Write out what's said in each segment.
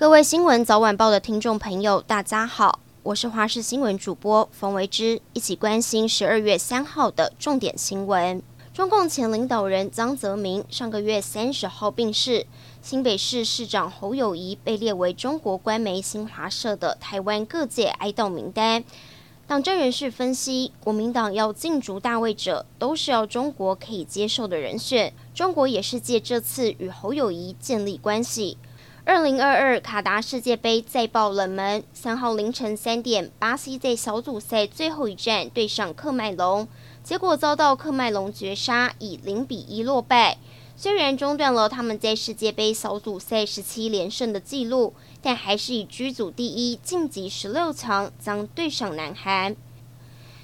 各位新闻早晚报的听众朋友，大家好，我是华视新闻主播冯维之，一起关心十二月三号的重点新闻。中共前领导人江泽民上个月三十号病逝，新北市市长侯友宜被列为中国官媒新华社的台湾各界哀悼名单。党政人士分析，国民党要竞逐大位者，都是要中国可以接受的人选。中国也是借这次与侯友谊建立关系。二零二二卡达世界杯再爆冷门，三号凌晨三点，巴西在小组赛最后一战对上喀麦隆，结果遭到喀麦隆绝杀，以零比一落败。虽然中断了他们在世界杯小组赛十七连胜的纪录。但还是以居组第一晋级十六强，将对上南韩。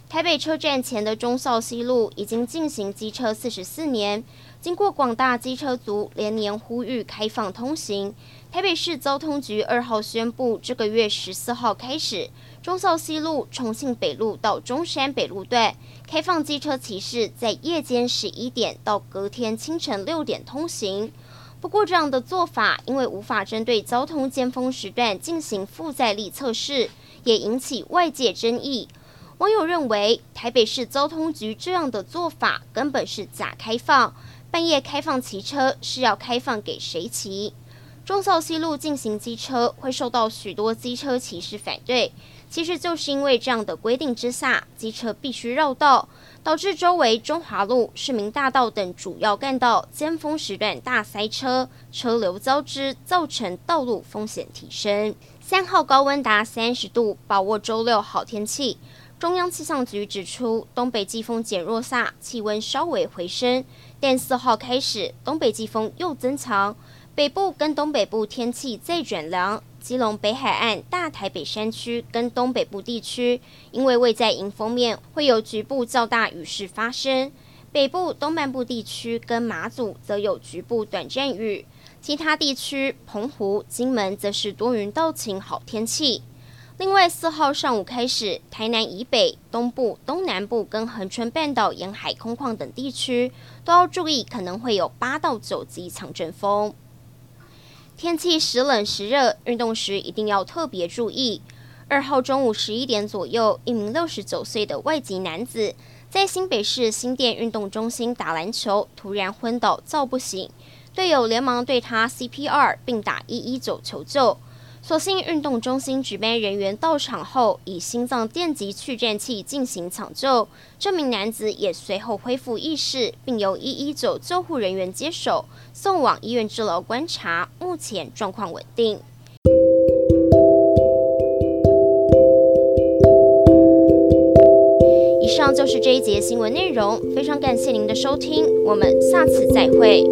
台北车站前的中孝西路已经进行机车四十四年，经过广大机车族连年呼吁开放通行，台北市交通局二号宣布，这个月十四号开始，中孝西路、重庆北路到中山北路段开放机车骑士在夜间十一点到隔天清晨六点通行。不过，这样的做法因为无法针对交通尖峰时段进行负载力测试，也引起外界争议。网友认为，台北市交通局这样的做法根本是假开放，半夜开放骑车是要开放给谁骑？忠孝西路进行机车会受到许多机车骑士反对。其实就是因为这样的规定之下，机车必须绕道，导致周围中华路、市民大道等主要干道尖峰时段大塞车，车流交织，造成道路风险提升。三号高温达三十度，把握周六好天气。中央气象局指出，东北季风减弱下，气温稍微回升，但四号开始东北季风又增强，北部跟东北部天气再转凉。基隆北海岸、大台北山区跟东北部地区，因为位在迎风面，会有局部较大雨势发生。北部、东半部地区跟马祖则有局部短暂雨。其他地区，澎湖、金门则是多云到晴好天气。另外，四号上午开始，台南以北、东部、东南部跟恒春半岛沿海空旷等地区，都要注意可能会有八到九级强阵风。天气时冷时热，运动时一定要特别注意。二号中午十一点左右，一名六十九岁的外籍男子在新北市新店运动中心打篮球，突然昏倒，叫不醒，队友连忙对他 CPR 并打一一九求救。所幸运动中心值班人员到场后，以心脏电极去颤器进行抢救，这名男子也随后恢复意识，并由一一九救护人员接手送往医院治疗观察，目前状况稳定。以上就是这一节新闻内容，非常感谢您的收听，我们下次再会。